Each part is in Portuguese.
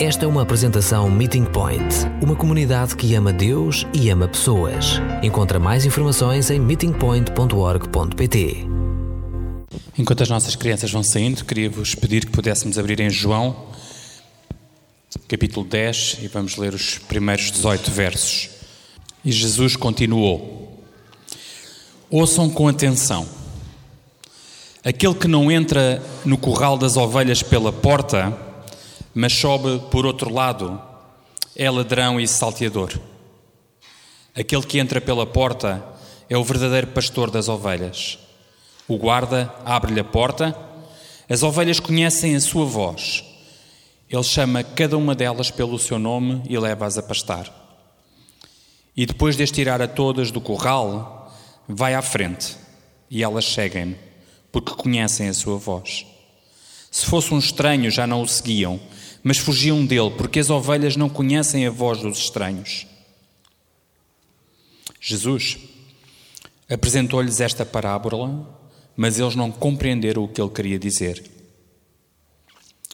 Esta é uma apresentação Meeting Point, uma comunidade que ama Deus e ama pessoas. Encontra mais informações em meetingpoint.org.pt. Enquanto as nossas crianças vão saindo, queria-vos pedir que pudéssemos abrir em João, capítulo 10, e vamos ler os primeiros 18 versos. E Jesus continuou: Ouçam com atenção. Aquele que não entra no curral das ovelhas pela porta, mas sobe por outro lado, é ladrão e salteador. Aquele que entra pela porta é o verdadeiro pastor das ovelhas. O guarda abre-lhe a porta, as ovelhas conhecem a sua voz. Ele chama cada uma delas pelo seu nome e leva-as a pastar. E depois de as tirar a todas do curral, vai à frente e elas seguem-me, porque conhecem a sua voz. Se fosse um estranho, já não o seguiam, mas fugiam dele, porque as ovelhas não conhecem a voz dos estranhos. Jesus apresentou-lhes esta parábola, mas eles não compreenderam o que ele queria dizer.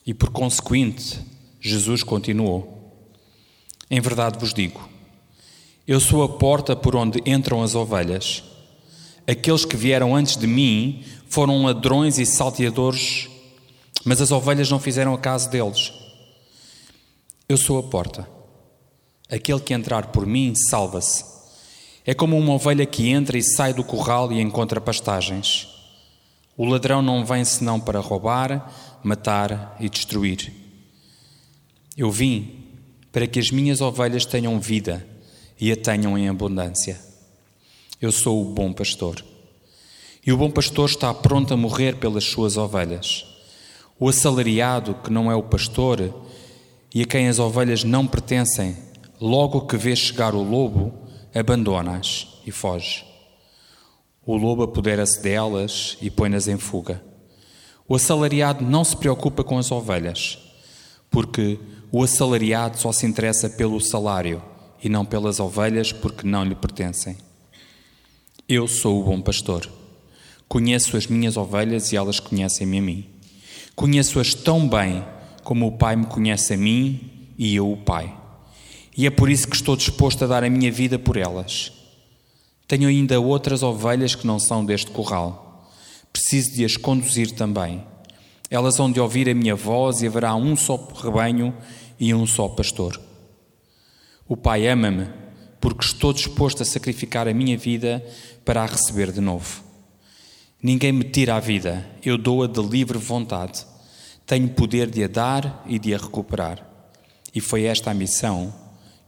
E por consequente, Jesus continuou: Em verdade vos digo, eu sou a porta por onde entram as ovelhas. Aqueles que vieram antes de mim foram ladrões e salteadores, mas as ovelhas não fizeram caso deles. Eu sou a porta. Aquele que entrar por mim salva-se. É como uma ovelha que entra e sai do curral e encontra pastagens. O ladrão não vem senão para roubar, matar e destruir. Eu vim para que as minhas ovelhas tenham vida e a tenham em abundância. Eu sou o bom pastor. E o bom pastor está pronto a morrer pelas suas ovelhas. O assalariado, que não é o pastor e a quem as ovelhas não pertencem, logo que vê chegar o lobo, abandona-as e foge. O lobo apodera-se delas e põe-nas em fuga. O assalariado não se preocupa com as ovelhas, porque o assalariado só se interessa pelo salário e não pelas ovelhas, porque não lhe pertencem. Eu sou o bom pastor. Conheço as minhas ovelhas e elas conhecem-me a mim. Conheço-as tão bem como o Pai me conhece a mim e eu o Pai. E é por isso que estou disposto a dar a minha vida por elas. Tenho ainda outras ovelhas que não são deste curral. Preciso de as conduzir também. Elas hão de ouvir a minha voz e haverá um só rebanho e um só pastor. O Pai ama-me porque estou disposto a sacrificar a minha vida para a receber de novo. Ninguém me tira a vida, eu dou-a de livre vontade. Tenho poder de a dar e de a recuperar. E foi esta a missão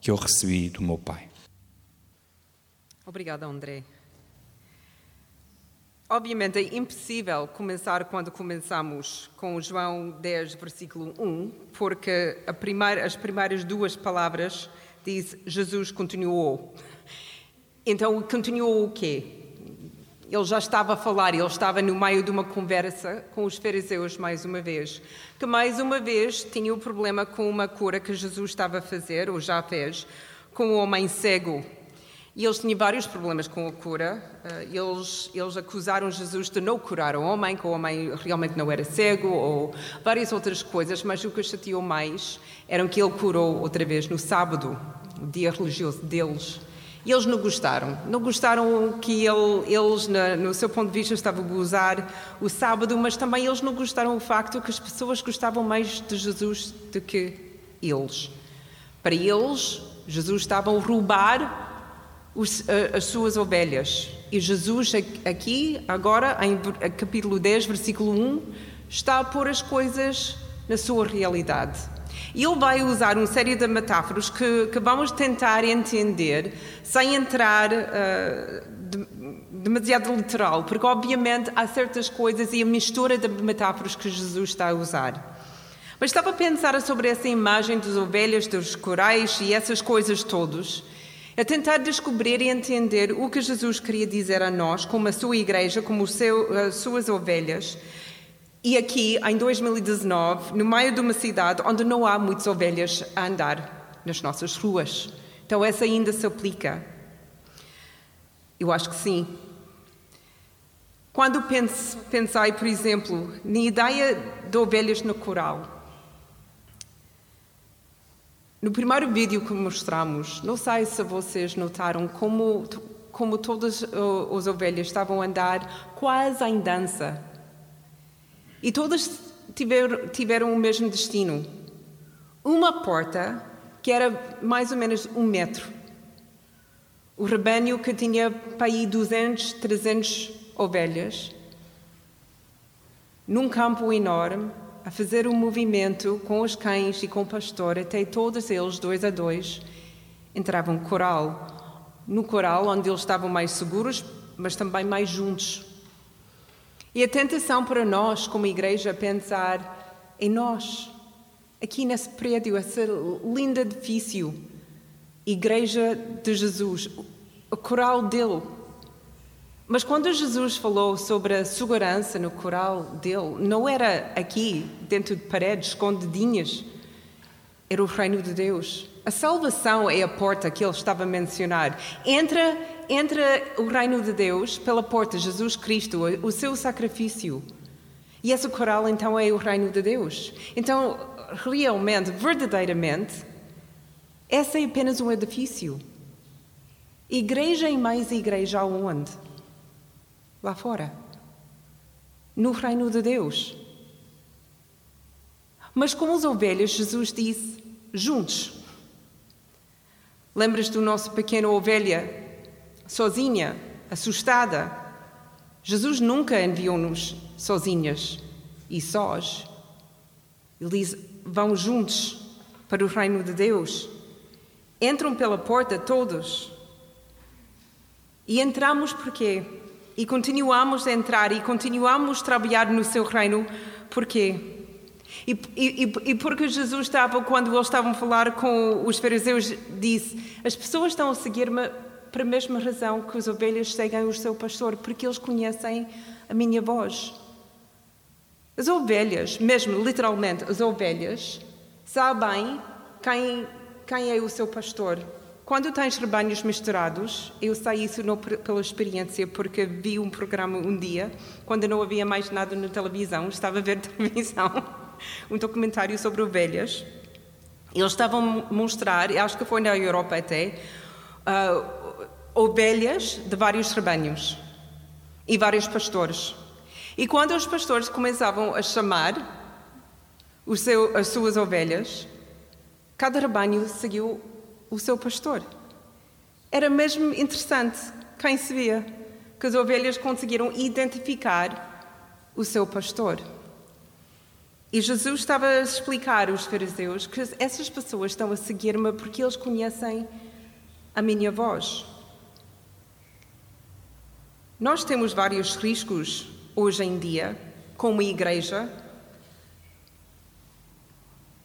que eu recebi do meu Pai. Obrigada, André. Obviamente é impossível começar quando começamos com João 10, versículo 1, porque primeira, as primeiras duas palavras diz Jesus continuou. Então, continuou o quê? Ele já estava a falar, ele estava no meio de uma conversa com os fariseus mais uma vez, que mais uma vez tinha o problema com uma cura que Jesus estava a fazer, ou já fez, com o homem cego. E eles tinham vários problemas com a cura. Eh, eles, eles acusaram Jesus de não curar o homem, que o homem realmente não era cego, ou várias outras coisas, mas o que chateou mais era que ele curou outra vez no sábado, o dia religioso deles. E eles não gostaram. Não gostaram que ele, eles, no seu ponto de vista, estavam a gozar o sábado, mas também eles não gostaram do facto que as pessoas gostavam mais de Jesus do que eles. Para eles, Jesus estava a roubar os, as suas ovelhas. E Jesus, aqui, agora, em capítulo 10, versículo 1, está a pôr as coisas na sua realidade. E ele vai usar uma série de metáforas que, que vamos tentar entender sem entrar uh, de, demasiado literal, porque obviamente há certas coisas e a mistura de metáforas que Jesus está a usar. Mas estava a pensar sobre essa imagem das ovelhas, dos corais e essas coisas todas a tentar descobrir e entender o que Jesus queria dizer a nós, como a sua igreja, como seu, as suas ovelhas. E aqui, em 2019, no meio de uma cidade onde não há muitas ovelhas a andar nas nossas ruas. Então, essa ainda se aplica? Eu acho que sim. Quando pense, pensei, por exemplo, na ideia de ovelhas no coral, No primeiro vídeo que mostramos, não sei se vocês notaram como, como todas as ovelhas estavam a andar quase em dança. E todas tiveram, tiveram o mesmo destino. Uma porta que era mais ou menos um metro. O rebanho que tinha para aí 200, 300 ovelhas, num campo enorme, a fazer um movimento com os cães e com o pastor, até todos eles, dois a dois, entravam coral. No coral, onde eles estavam mais seguros, mas também mais juntos. E a tentação para nós, como igreja, pensar em nós, aqui nesse prédio, esse lindo edifício, Igreja de Jesus, o coral dele. Mas quando Jesus falou sobre a segurança no coral dele, não era aqui, dentro de paredes escondidinhas, era o reino de Deus. A salvação é a porta que ele estava a mencionar. Entra, entra o reino de Deus pela porta, Jesus Cristo, o seu sacrifício. E esse coral então é o reino de Deus. Então, realmente, verdadeiramente, essa é apenas um edifício. Igreja e mais igreja aonde? Lá fora. No reino de Deus. Mas como as ovelhas, Jesus disse: juntos. Lembras do nosso pequeno ovelha, sozinha, assustada? Jesus nunca enviou-nos sozinhas e sós. Ele diz: vão juntos para o reino de Deus. Entram pela porta todos. E entramos porquê? E continuamos a entrar e continuamos a trabalhar no seu reino porquê? E, e, e, porque Jesus estava, quando eles estavam a falar com os fariseus, disse: As pessoas estão a seguir-me para a mesma razão que as ovelhas seguem o seu pastor, porque eles conhecem a minha voz. As ovelhas, mesmo literalmente as ovelhas, sabem quem, quem é o seu pastor. Quando tens rebanhos misturados, eu sei isso pela experiência, porque vi um programa um dia, quando não havia mais nada na televisão, estava a ver televisão, um documentário sobre ovelhas. Eles estavam a mostrar, acho que foi na Europa até, uh, ovelhas de vários rebanhos e vários pastores. E quando os pastores começavam a chamar seu, as suas ovelhas, cada rebanho seguiu o seu pastor. Era mesmo interessante quem se via que as ovelhas conseguiram identificar o seu pastor. E Jesus estava a explicar aos fariseus que essas pessoas estão a seguir-me porque eles conhecem a minha voz. Nós temos vários riscos hoje em dia, como igreja.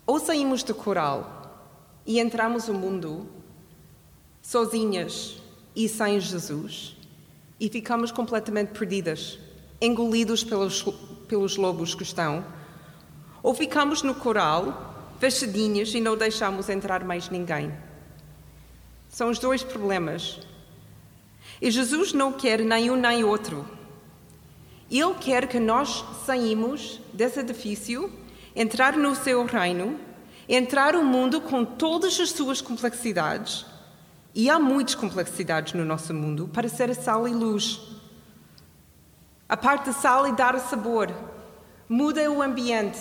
Ou saímos do coral e entramos no mundo sozinhas e sem Jesus e ficamos completamente perdidas, engolidos pelos, pelos lobos que estão, ou ficamos no coral, fechadinhas e não deixamos entrar mais ninguém. São os dois problemas. E Jesus não quer nem um nem outro. Ele quer que nós saímos desse edifício, entrar no seu reino entrar o mundo com todas as suas complexidades, e há muitas complexidades no nosso mundo, para ser a sal e luz. A parte da sal e dar sabor, muda o ambiente.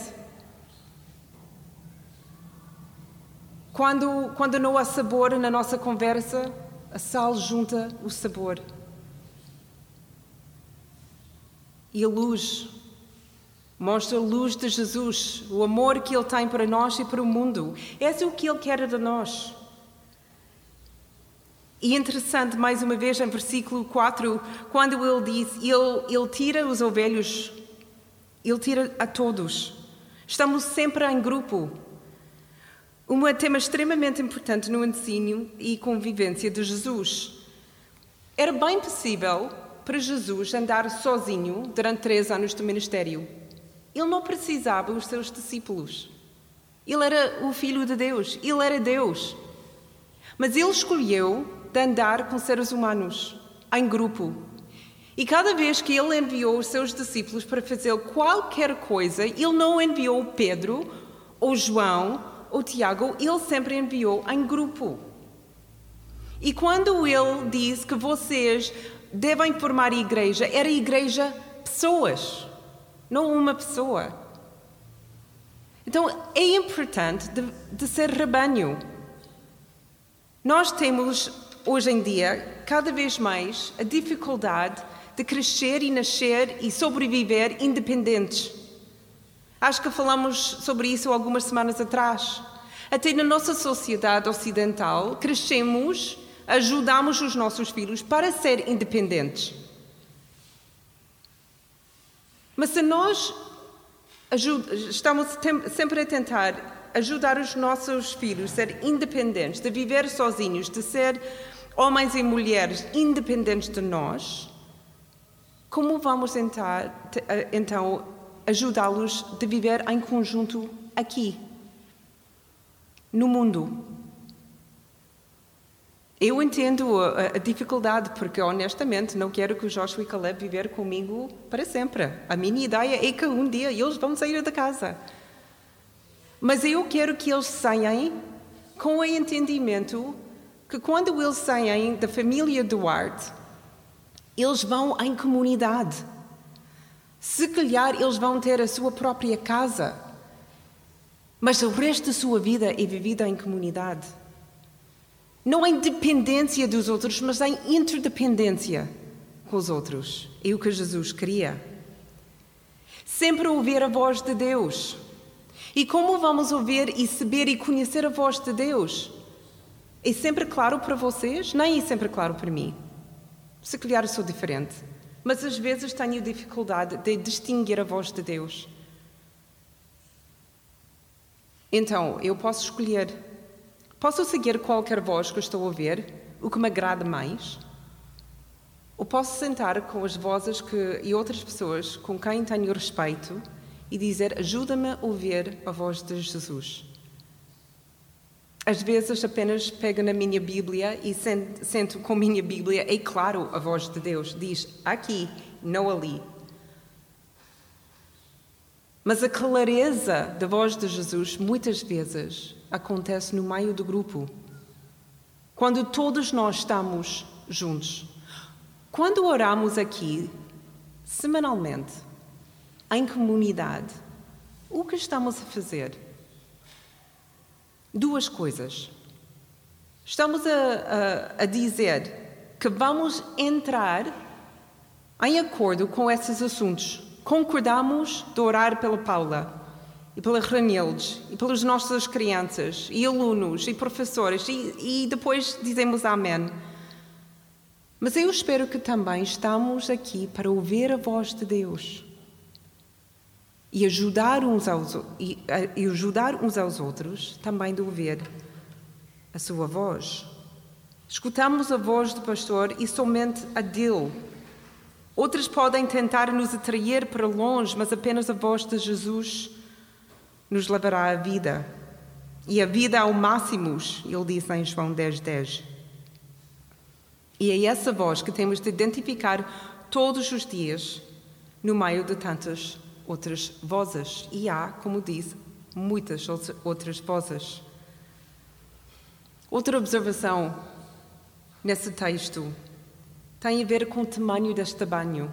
Quando, quando não há sabor na nossa conversa, a sal junta o sabor. E a luz Mostra a luz de Jesus, o amor que Ele tem para nós e para o mundo. Esse é o que Ele quer de nós. E interessante, mais uma vez, em versículo 4, quando Ele diz: Ele, ele tira os ovelhos, Ele tira a todos. Estamos sempre em grupo. Um tema extremamente importante no ensino e convivência de Jesus. Era bem possível para Jesus andar sozinho durante três anos de ministério. Ele não precisava os seus discípulos. Ele era o Filho de Deus, ele era Deus. Mas ele escolheu de andar com seres humanos, em grupo. E cada vez que ele enviou os seus discípulos para fazer qualquer coisa, ele não enviou Pedro, ou João, o Tiago, ele sempre enviou em grupo. E quando ele diz que vocês devem formar igreja, era igreja pessoas, não uma pessoa. Então é importante de, de ser rebanho. Nós temos hoje em dia cada vez mais a dificuldade de crescer e nascer e sobreviver independentes. Acho que falamos sobre isso algumas semanas atrás. Até na nossa sociedade ocidental, crescemos, ajudamos os nossos filhos para ser independentes. Mas se nós estamos sempre a tentar ajudar os nossos filhos a ser independentes, de viver sozinhos, de ser homens e mulheres independentes de nós, como vamos tentar, então ajudá-los a viver em conjunto aqui, no mundo? Eu entendo a, a, dificuldade, porque honestamente não quero que o Joshua e Caleb viver comigo para sempre. A minha ideia é que um dia eles vão sair da casa. Mas eu quero que eles saiam com o entendimento que quando eles saem da família Duarte, eles vão em comunidade. Se calhar eles vão ter a sua própria casa, mas o resto da sua vida é vivida em comunidade. Não em dependência dos outros, mas em interdependência com os outros. É o que Jesus queria. Sempre ouvir a voz de Deus. E como vamos ouvir e saber e conhecer a voz de Deus? É sempre claro para vocês? Nem é sempre claro para mim. Se calhar sou diferente, mas às vezes tenho dificuldade de distinguir a voz de Deus. Então, eu posso escolher. Posso seguir qualquer voz que estou a ouvir, o que me agrada mais? Ou posso sentar com as vozes que, e outras pessoas com quem tenho respeito e dizer: ajuda-me a ouvir a voz de Jesus? Às vezes apenas pego na minha Bíblia e sento com a minha Bíblia, e claro, a voz de Deus diz aqui, não ali. Mas a clareza da voz de Jesus muitas vezes acontece no meio do grupo. Quando todos nós estamos juntos. Quando oramos aqui, semanalmente, em comunidade, o que estamos a fazer? Duas coisas. Estamos a, a, a dizer que vamos entrar em acordo com esses assuntos. Concordamos de orar pela Paula e pela Ranildes e pelas nossas crianças e alunos e professores e, e depois dizemos amém. Mas eu espero que também estamos aqui para ouvir a voz de Deus e ajudar uns aos, e, e ajudar uns aos outros também de ouvir a sua voz. Escutamos a voz do pastor e somente a dele. Outros podem tentar nos atrair para longe, mas apenas a voz de Jesus nos levará à vida. E a vida ao máximo, ele diz em João 10, 10. E é essa voz que temos de identificar todos os dias, no meio de tantas outras vozes. E há, como disse, muitas outras vozes. Outra observação nesse texto tem a ver com o tamanho deste rebanho.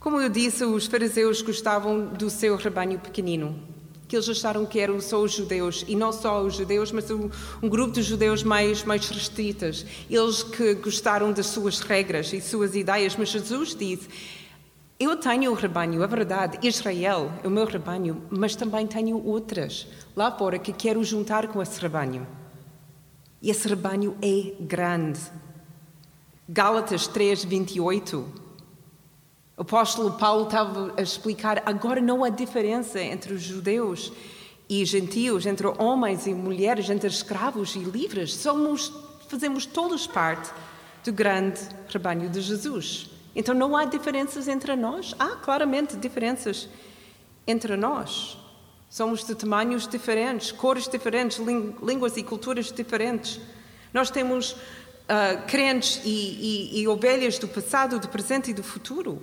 Como eu disse, os fariseus gostavam do seu rebanho pequenino, que eles acharam que eram só os judeus, e não só os judeus, mas um, um grupo de judeus mais, mais restritas. Eles que gostaram das suas regras e suas ideias, mas Jesus disse: eu tenho o rebanho, é verdade, Israel é o meu rebanho, mas também tenho outras lá fora que quero juntar com esse rebanho. E esse rebanho é grande. Gálatas 3, 28. O apóstolo Paulo estava a explicar: agora não há diferença entre os judeus e gentios, entre homens e mulheres, entre escravos e livres. Somos, fazemos todos parte do grande rebanho de Jesus. Então não há diferenças entre nós? Há claramente diferenças entre nós. Somos de tamanhos diferentes, cores diferentes, línguas e culturas diferentes. Nós temos uh, crentes e, e, e ovelhas do passado, do presente e do futuro.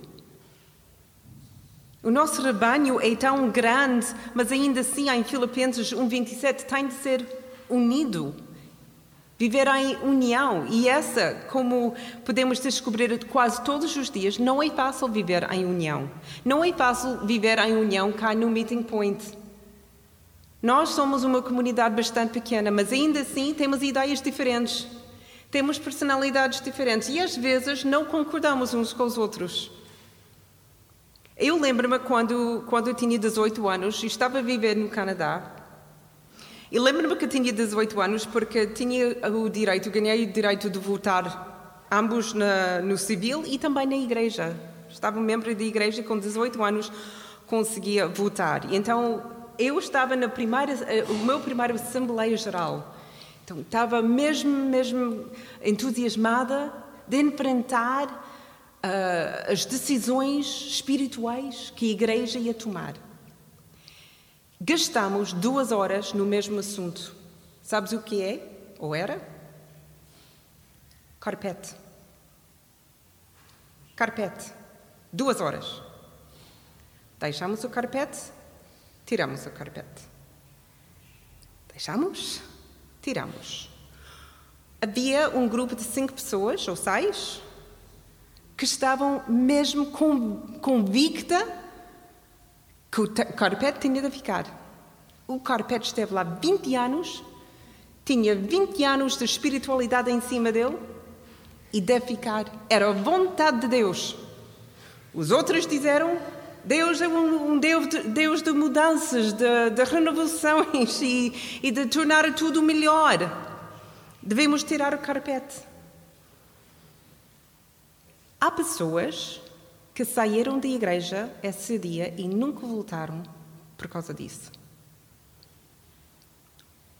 O nosso rebanho é tão grande, mas ainda assim, em Filipenses 1:27 tem de ser unido. Viver em união. E essa, como podemos descobrir quase todos os dias, não é fácil viver em união. Não é fácil viver em união cá no Meeting Point. Nós somos uma comunidade bastante pequena, mas ainda assim temos ideias diferentes. Temos personalidades diferentes e às vezes não concordamos uns com os outros. Eu lembro-me quando, quando eu tinha 18 anos e estava a viver no Canadá. E lembro-me que tinha 18 anos porque tinha o direito, ganhei o direito de votar ambos na, no civil e também na igreja. Estava membro da igreja e com 18 anos conseguia votar. Então eu estava na primeira, eh, o meu primeiro Assembleia Geral. Então estava mesmo, mesmo entusiasmada de enfrentar uh, as decisões espirituais que a igreja ia tomar. Gastamos duas horas no mesmo assunto. Sabes o que é? Ou era? Carpete. Carpete. Duas horas. Deixamos o carpete, tiramos o carpete. Deixamos, tiramos. Havia um grupo de cinco pessoas, ou seis, que estavam mesmo convicta que o carpete tinha de ficar. O carpete esteve lá 20 anos, tinha 20 anos de espiritualidade em cima dele e deve ficar. Era a vontade de Deus. Os outros disseram: Deus é um, um Deus, de, Deus de mudanças, de, de renovações e, e de tornar tudo melhor. Devemos tirar o carpete. Há pessoas que saíram da igreja esse dia e nunca voltaram por causa disso.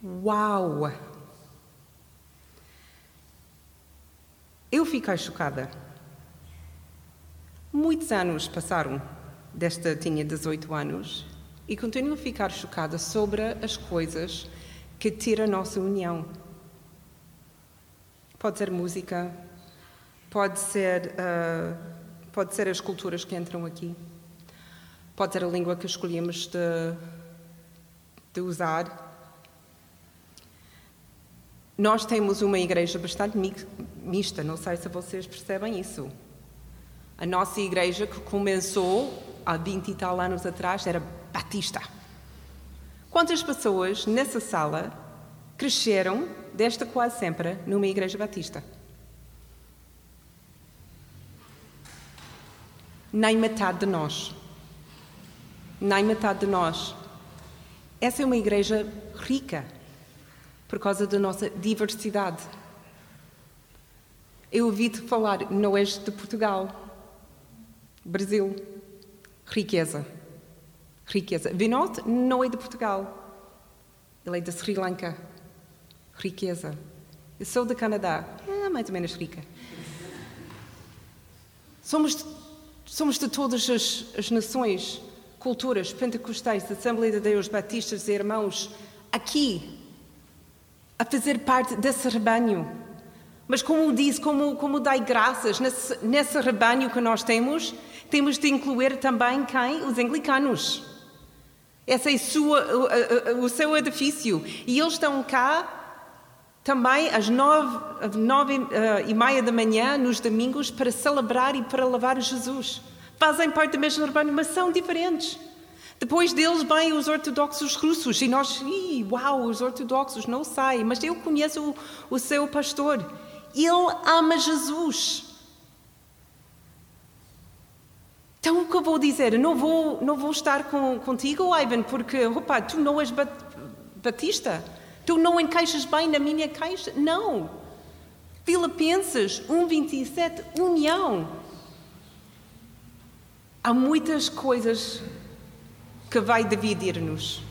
Uau! Eu fiquei chocada. Muitos anos passaram, desta tinha 18 anos, e continuo a ficar chocada sobre as coisas que tiram a nossa união. Pode ser música, Pode ser, uh, pode ser as culturas que entram aqui. Pode ser a língua que escolhemos de, de usar. Nós temos uma igreja bastante mista, não sei se vocês percebem isso. A nossa igreja, que começou há 20 e tal anos atrás, era batista. Quantas pessoas nessa sala cresceram, desta quase sempre, numa igreja batista? Nem metade de nós. Nem metade de nós. Essa é uma igreja rica por causa da nossa diversidade. Eu ouvi-te falar no oeste de Portugal, Brasil. Riqueza. Riqueza. Vinod não é de Portugal. Ele é de Sri Lanka. Riqueza. Eu sou do Canadá. É mais ou menos rica. Somos Somos de todas as, as nações, culturas, pentecostais, Assembleia de Deus, batistas e irmãos, aqui, a fazer parte desse rebanho. Mas, como diz, como, como dai graças nesse, nesse rebanho que nós temos, temos de incluir também quem? Os anglicanos. Esse é sua, o, o, seu edifício. E eles estão cá também às nove, nove uh, e meia da manhã, nos domingos, para celebrar e para louvar Jesus. Fazem parte da mesma urbana, mas são diferentes. Depois deles vêm os ortodoxos russos e nós, Ih, uau, os ortodoxos, não sei, mas eu conheço o, o seu pastor. Ele ama Jesus. Então o que eu vou dizer? Não vou, não vou estar com, contigo, Ivan, porque opa, tu não és batista. Tu não encaixas bem na minha caixa? Não. Filipenses 1:27, união. Há muitas coisas que vai dividir-nos,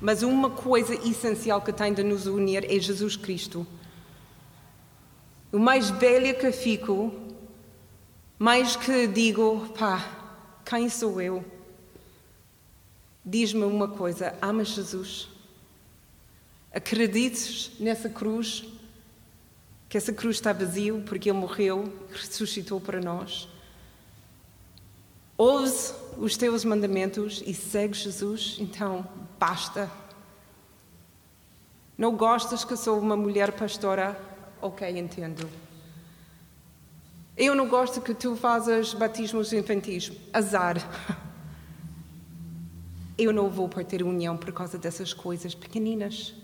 mas uma coisa essencial que tem de nos unir é Jesus Cristo. O mais velha que fico, mais que digo, pá, quem sou eu? Diz-me uma coisa: amas Jesus? Acredites nessa cruz, que essa cruz está vazio porque Ele morreu, ressuscitou para nós. ouves os teus mandamentos e segues Jesus, então basta. Não gostas que sou uma mulher pastora? Ok, entendo. Eu não gosto que tu fazes batismos infantis. Azar. Eu não vou partir união por causa dessas coisas pequeninas.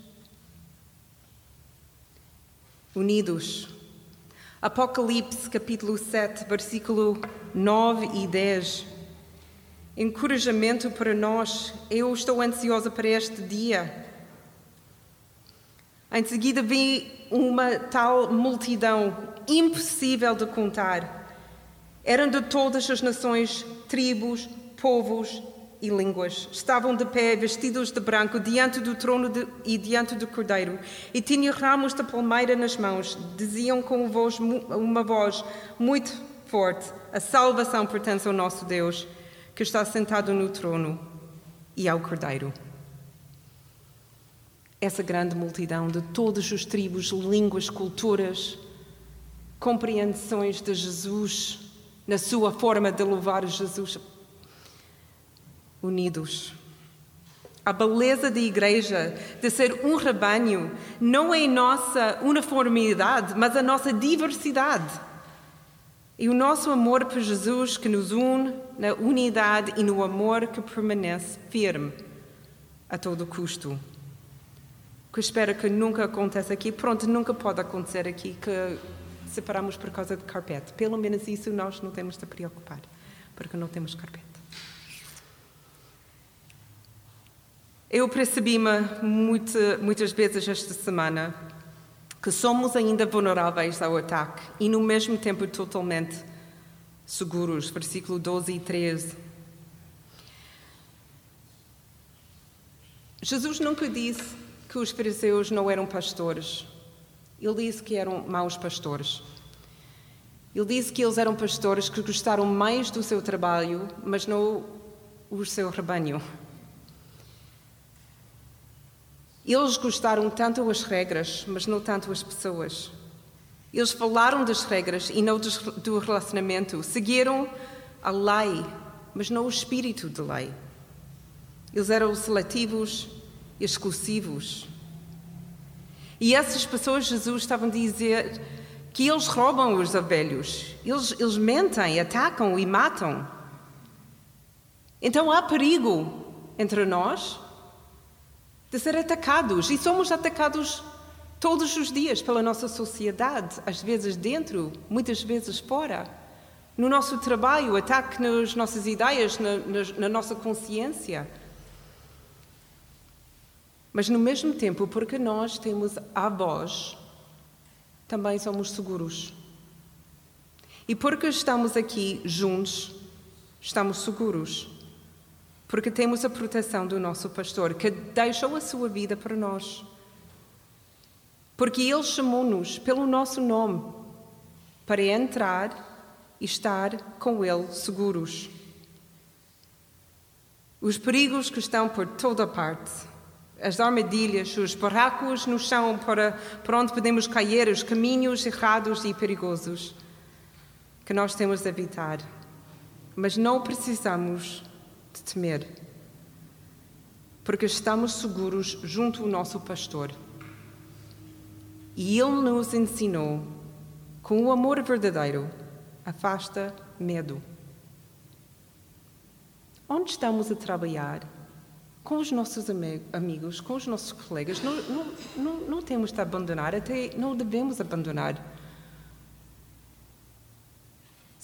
Unidos. Apocalipse capítulo 7, versículo 9 e 10. Encorajamento para nós. Eu estou ansiosa para este dia. Em seguida vi uma tal multidão impossível de contar. Eram de todas as nações, tribos, povos e línguas. Estavam de pé, vestidos de branco, diante do trono de, e diante do cordeiro, e tinham ramos de palmeira nas mãos. Diziam com voz, uma voz muito forte: A salvação pertence ao nosso Deus, que está sentado no trono e ao cordeiro essa grande multidão de todas as tribos, línguas, culturas, compreensões de Jesus, na sua forma de louvar Jesus, unidos. A beleza da igreja, de ser um rebanho, não é nossa uniformidade, mas a nossa diversidade. E o nosso amor por Jesus que nos une na unidade e no amor que permanece firme a todo custo que espero que nunca aconteça aqui. Pronto, nunca pode acontecer aqui que separamos por causa de carpete. Pelo menos isso nós não temos de preocupar, porque não temos carpete. Eu percebi-me muitas vezes esta semana que somos ainda vulneráveis ao ataque e, no mesmo tempo, totalmente seguros. Versículo 12 e 13. Jesus nunca disse que os fariseus não eram pastores. Ele disse que eram maus pastores. Ele disse que eles eram pastores que gostaram mais do seu trabalho, mas não o seu rebanho. Eles gostaram tanto as regras, mas não tanto as pessoas. Eles falaram das regras e não do relacionamento. Seguiram a lei, mas não o espírito da lei. Eles eram seletivos, exclusivos. E essas pessoas, Jesus estava a dizer que eles roubam os velhos, eles, eles mentem, atacam e matam. Então há perigo entre nós de ser atacados, e somos atacados todos os dias pela nossa sociedade, às vezes dentro, muitas vezes fora. No nosso trabalho, ataque nas nossas ideias, na, na, na nossa consciência. Mas no mesmo tempo, porque nós temos a voz, também somos seguros. E porque estamos aqui juntos, estamos seguros. Porque temos a proteção do nosso pastor, que deixou a sua vida para nós. Porque ele chamou-nos pelo nosso nome para entrar e estar com ele seguros. Os perigos que estão por toda parte as armadilhas, os barracos no chão para, para onde podemos cair, os caminhos errados e perigosos que nós temos de evitar. Mas não precisamos de temer, porque estamos seguros junto ao nosso pastor. E ele nos ensinou, com o amor verdadeiro, afasta medo. Onde estamos a trabalhar? com os nossos amigos, com os nossos colegas, não, não, não, não temos de abandonar, até não devemos abandonar.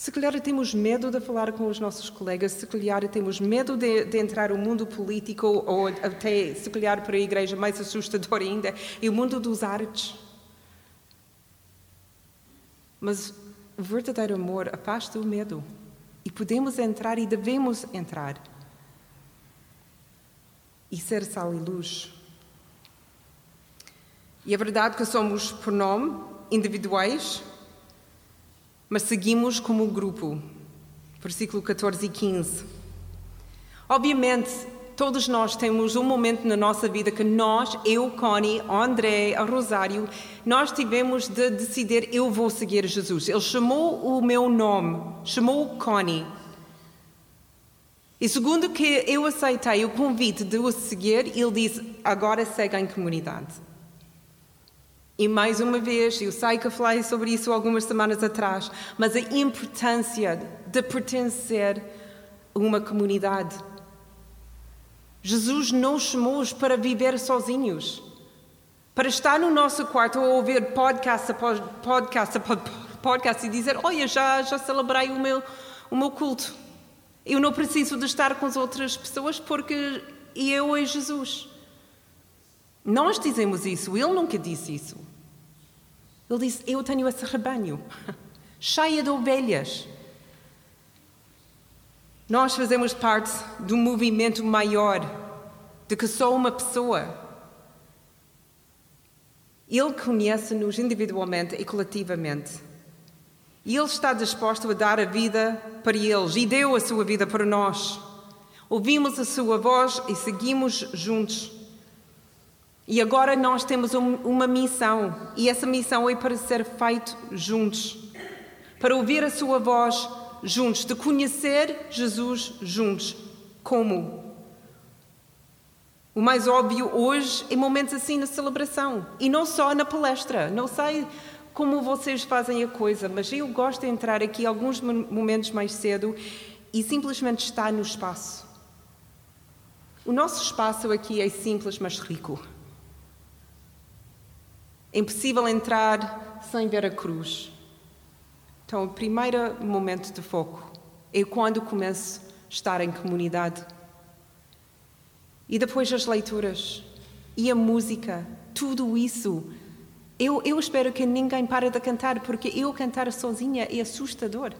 Se calhar temos medo de falar com os nossos colegas, se calhar temos medo de, de, entrar no mundo político ou até, se calhar, para a igreja mais assustador ainda, é o mundo dos artes. Mas o verdadeiro amor afasta o medo. E podemos entrar e devemos entrar e ser sal e luz. E é verdade que somos, por nome, individuais, mas seguimos como grupo. Versículo 14 e 15. Obviamente, todos nós temos um momento na nossa vida que nós, eu, Connie, André, a Rosário, nós tivemos de decidir: eu vou seguir Jesus. Ele chamou o meu nome, chamou Connie. E segundo que eu aceitei o convite de o seguir, ele disse: agora segue em comunidade. E mais uma vez, eu sei que eu falei sobre isso algumas semanas atrás, mas a importância de pertencer a uma comunidade. Jesus não chamou-os para viver sozinhos, para estar no nosso quarto a ouvir podcast após podcast após podcast e dizer: Olha, já, já celebrei o meu, o meu culto. Eu não preciso de estar com as outras pessoas porque eu e Jesus. Nós dizemos isso, ele nunca disse isso. Ele disse: Eu tenho esse rebanho, cheia de ovelhas. Nós fazemos parte de um movimento maior do que só uma pessoa. Ele conhece-nos individualmente e coletivamente. E Ele está disposto a dar a vida para eles e deu a sua vida para nós. Ouvimos a sua voz e seguimos juntos. E agora nós temos uma missão, e essa missão é para ser feito juntos, para ouvir a sua voz juntos, de conhecer Jesus juntos. Como? O mais óbvio hoje é momentos assim na celebração, e não só na palestra. Não sei como vocês fazem a coisa, mas eu gosto de entrar aqui alguns momentos mais cedo e simplesmente estar no espaço. O nosso espaço aqui é simples, mas rico. É impossível entrar sem ver a cruz. Então, o primeiro momento de foco é quando começo a estar em comunidade. E depois as leituras e a música, tudo isso eu, eu espero que ninguém pare de cantar, porque eu cantar sozinha é assustador.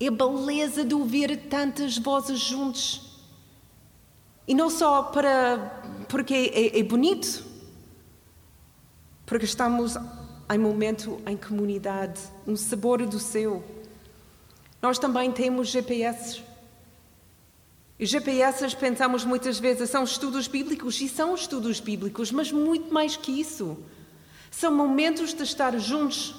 É a beleza de ouvir tantas vozes juntos. E não só para porque é, é bonito, porque estamos em momento em comunidade, um sabor do céu. Nós também temos GPS. E GPS pensamos muitas vezes são estudos bíblicos e são estudos bíblicos, mas muito mais que isso. São momentos de estar juntos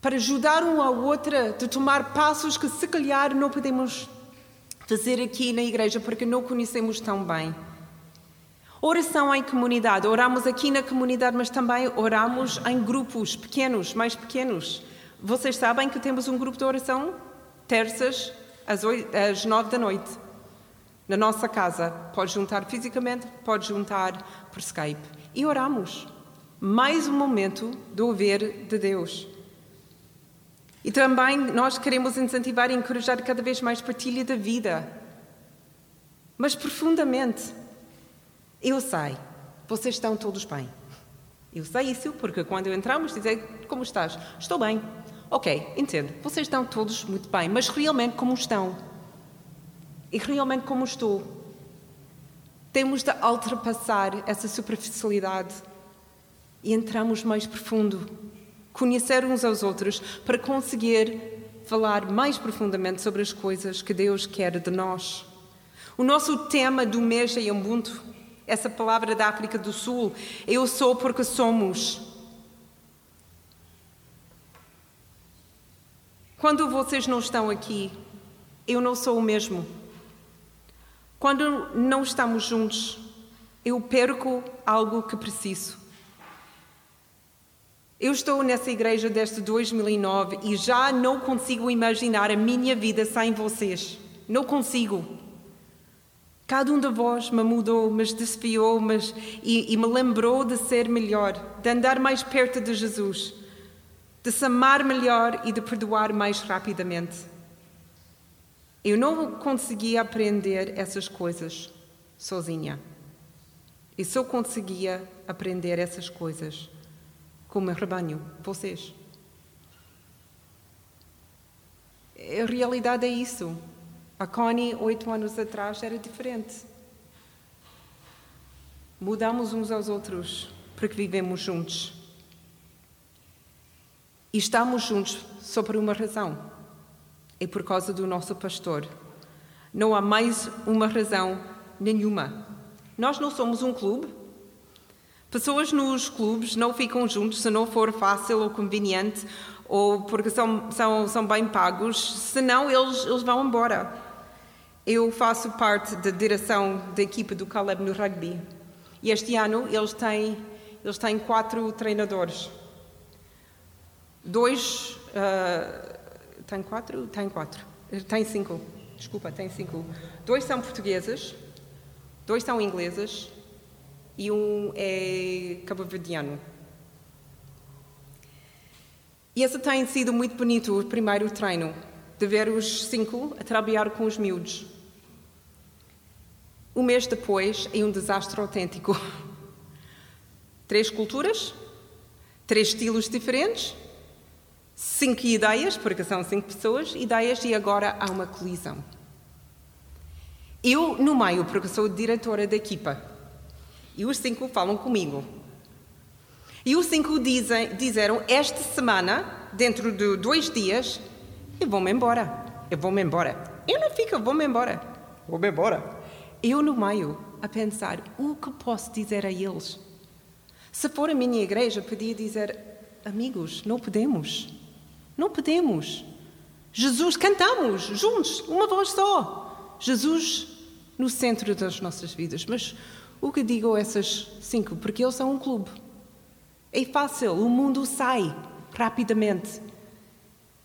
para ajudar um ao outro de tomar passos que se calhar não podemos fazer aqui na igreja porque não conhecemos tão bem. Oração em comunidade. Oramos aqui na comunidade, mas também oramos em grupos pequenos, mais pequenos. Vocês sabem que temos um grupo de oração terças às, oito, às nove da noite na nossa casa. Pode juntar fisicamente, pode juntar por Skype e oramos. Mais um momento do ouvir de Deus. E também nós queremos incentivar e encorajar cada vez mais partilha da vida. Mas profundamente, eu sei, vocês estão todos bem. Eu sei isso porque quando entramos, dizem: Como estás? Estou bem. Ok, entendo. Vocês estão todos muito bem, mas realmente como estão? E realmente como estou? Temos de ultrapassar essa superficialidade e entramos mais profundo, conhecer uns aos outros para conseguir falar mais profundamente sobre as coisas que Deus quer de nós. O nosso tema do mês é Ubuntu, essa palavra da África do Sul, eu sou porque somos. Quando vocês não estão aqui, eu não sou o mesmo. Quando não estamos juntos, eu perco algo que preciso. Eu estou nessa igreja desde 2009 e já não consigo imaginar a minha vida sem vocês. Não consigo. Cada um de vós me mudou, me desfiou mas, e, e me lembrou de ser melhor, de andar mais perto de Jesus, de se amar melhor e de perdoar mais rapidamente. Eu não conseguia aprender essas coisas sozinha. E só conseguia aprender essas coisas com o meu rebanho, vocês. A realidade é isso. A Connie, oito anos atrás, era diferente. Mudamos uns aos outros porque vivemos juntos. E estamos juntos só por uma razão é por causa do nosso pastor. Não há mais uma razão nenhuma. Nós não somos um clube. Pessoas nos clubes não ficam juntos se não for fácil ou conveniente ou porque são, são, são bem pagos, senão eles, eles vão embora. Eu faço parte da direção da equipa do Caleb no rugby. E este ano eles têm, eles têm quatro treinadores. Dois. Uh, tem quatro? Tem quatro. Tem cinco. Desculpa, tem cinco. Dois são portugueses, dois são ingleses e um é cabo-verdiano. E esse tem sido muito bonito, o primeiro treino, de ver os cinco a trabalhar com os miúdos. Um mês depois é um desastre autêntico. Três culturas, três estilos diferentes, cinco ideias, porque são cinco pessoas, ideias, e agora há uma colisão. Eu, no meio, porque sou diretora da equipa, e os cinco falam comigo. E os cinco dizem, disseram: Esta semana, dentro de dois dias, eu vou-me embora. Eu vou-me embora. Eu não fico, eu vou-me embora. Vou-me embora. Eu, no meio, a pensar: o que posso dizer a eles? Se for a minha igreja, podia dizer: Amigos, não podemos. Não podemos. Jesus, cantamos juntos, uma voz só. Jesus no centro das nossas vidas. Mas o que digo a essas cinco? Porque eles são um clube. É fácil, o mundo sai rapidamente.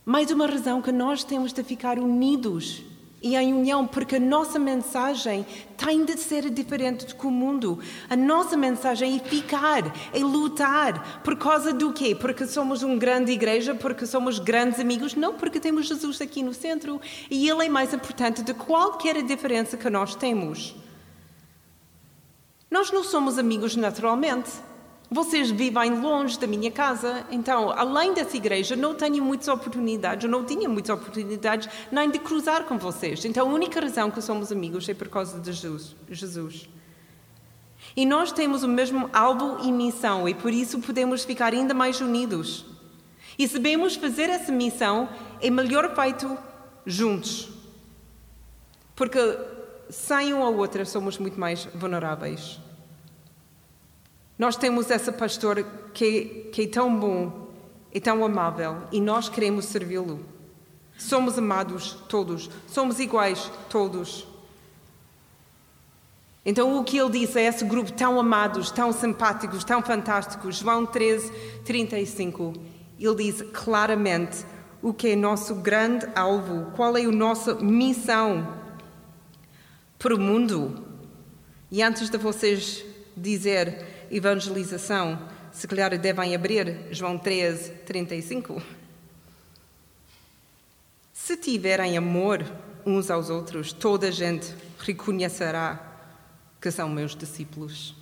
Mais uma razão que nós temos de ficar unidos e em união, porque a nossa mensagem tem de ser diferente do que o mundo. A nossa mensagem é ficar, é lutar. Por causa do quê? Porque somos uma grande igreja, porque somos grandes amigos? Não, porque temos Jesus aqui no centro e Ele é mais importante de qualquer diferença que nós temos. Nós não somos amigos naturalmente. Vocês vivem longe da minha casa, então, além dessa igreja, não tenho muitas oportunidades, não tinha muitas oportunidades nem de cruzar com vocês. Então, a única razão que somos amigos é por causa de Jesus. E nós temos o mesmo alvo e missão, e por isso podemos ficar ainda mais unidos. E sabemos fazer essa missão é melhor feito juntos. Porque sem um ao outro somos muito mais vulneráveis. Nós temos essa pastor que, que é tão bom e tão amável e nós queremos servi-lo. Somos amados todos, somos iguais todos. Então, o que ele diz a esse grupo tão amados, tão simpáticos, tão fantásticos, João 13, 35, ele diz claramente o que é nosso grande alvo, qual é a nossa missão para o mundo. E antes de vocês dizer evangelização, se calhar devem abrir João 13, 35. Se tiverem amor uns aos outros, toda a gente reconhecerá que são meus discípulos.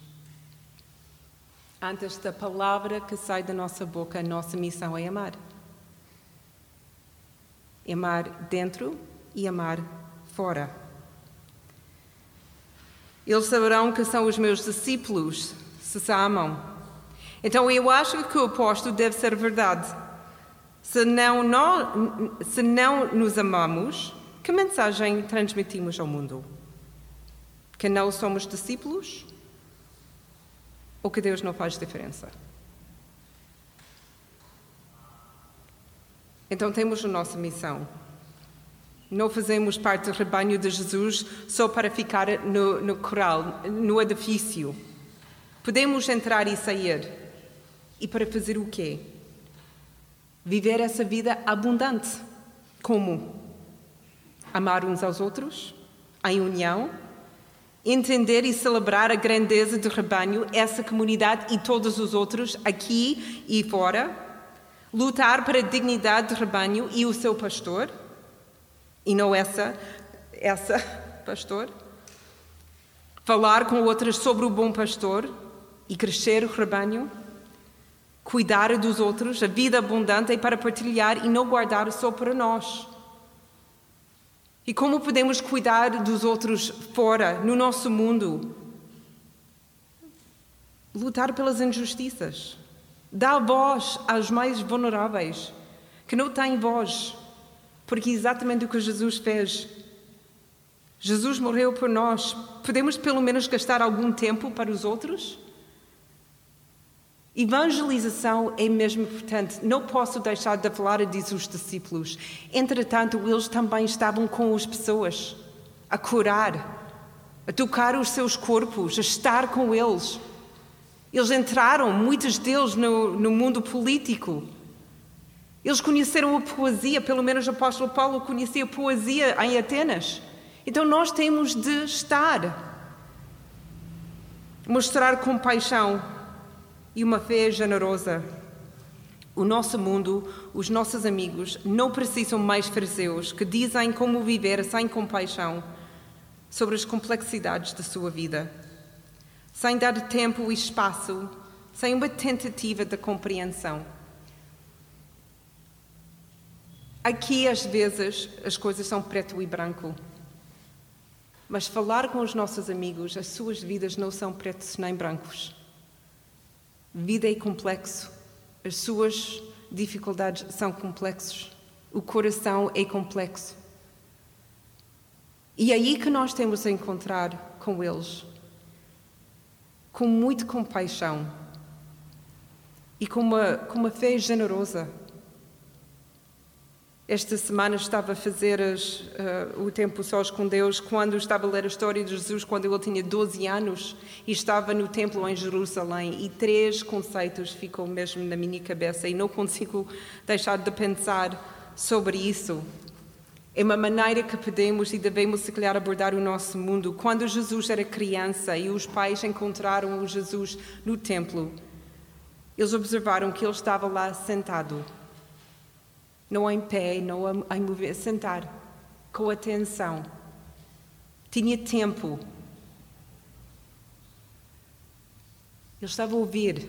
Antes da palavra que sai da nossa boca, a nossa missão é amar. Amar dentro e amar fora. Eles saberão que são os meus discípulos se se amam. Então eu acho que o oposto deve ser verdade. Se não, não, se não nos amamos, que mensagem transmitimos ao mundo? Que não somos discípulos? Ou que Deus não faz diferença? Então temos a nossa missão. Não fazemos parte do rebanho de Jesus só para ficar no, no coral, no edifício. Podemos entrar e sair. E para fazer o quê? Viver essa vida abundante. Como? Amar uns aos outros, em união, entender e celebrar a grandeza do rebanho, essa comunidade e todos os outros, aqui e fora, lutar para a dignidade do rebanho e o seu pastor, e não essa, essa pastor, falar com outras sobre o bom pastor, e crescer o rebanho, cuidar dos outros, a vida abundante para partilhar e não guardar só para nós. E como podemos cuidar dos outros fora, no nosso mundo? Lutar pelas injustiças. Dar voz aos mais vulneráveis, que não têm voz, porque é exatamente o que Jesus fez. Jesus morreu por nós. Podemos pelo menos gastar algum tempo para os outros? Evangelização é mesmo importante. Não posso deixar de falar, diz os discípulos. Entretanto, eles também estavam com as pessoas, a curar, a tocar os seus corpos, a estar com eles. Eles entraram, muitos deles, no, no mundo político. Eles conheceram a poesia, pelo menos o apóstolo Paulo conhecia a poesia em Atenas. Então nós temos de estar, mostrar compaixão e uma fé generosa. O nosso mundo, os nossos amigos, não precisam mais fariseus que dizem como viver sem compaixão sobre as complexidades da sua vida, sem dar tempo e espaço, sem uma tentativa de compreensão. Aqui, às vezes, as coisas são preto e branco. Mas falar com os nossos amigos, as suas vidas não são pretos nem brancos. Vida é complexo, as suas dificuldades são complexos, o coração é complexo. E é aí que nós temos de encontrar com eles, com muita compaixão e com uma, com uma fé generosa. Esta semana estava a fazer as, uh, o tempo sós com Deus quando estava a ler a história de Jesus quando ele tinha 12 anos e estava no templo em Jerusalém e três conceitos ficam mesmo na minha cabeça e não consigo deixar de pensar sobre isso. É uma maneira que podemos e devemos, se calhar, abordar o nosso mundo. Quando Jesus era criança e os pais encontraram o Jesus no templo, eles observaram que ele estava lá sentado não em pé, não em mover, sentar, com atenção. Tinha tempo. Ele estava a ouvir.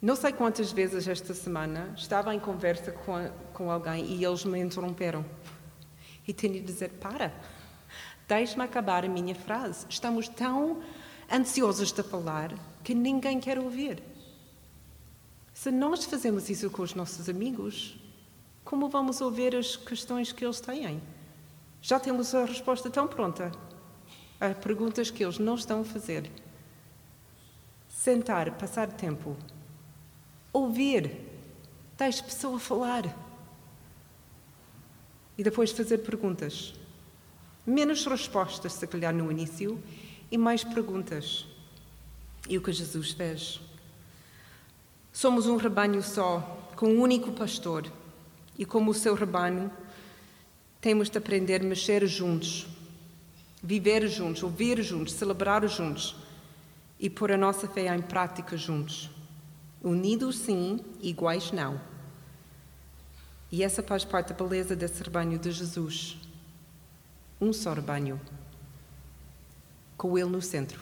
Não sei quantas vezes esta semana estava em conversa com, com alguém e eles me interromperam. E tinha de dizer: Para, deixe-me acabar a minha frase. Estamos tão ansiosos de falar que ninguém quer ouvir. Se nós fazemos isso com os nossos amigos, como vamos ouvir as questões que eles têm? Já temos a resposta tão pronta a perguntas que eles não estão a fazer. Sentar, passar tempo, ouvir, deixe a pessoa falar e depois fazer perguntas. Menos respostas, se calhar, no início, e mais perguntas. E o que Jesus fez? Somos um rebanho só, com um único pastor, e como o seu rebanho, temos de aprender a mexer juntos, viver juntos, ouvir juntos, celebrar juntos e pôr a nossa fé em prática juntos. Unidos sim, iguais não. E essa faz parte da beleza desse rebanho de Jesus. Um só rebanho, com Ele no centro.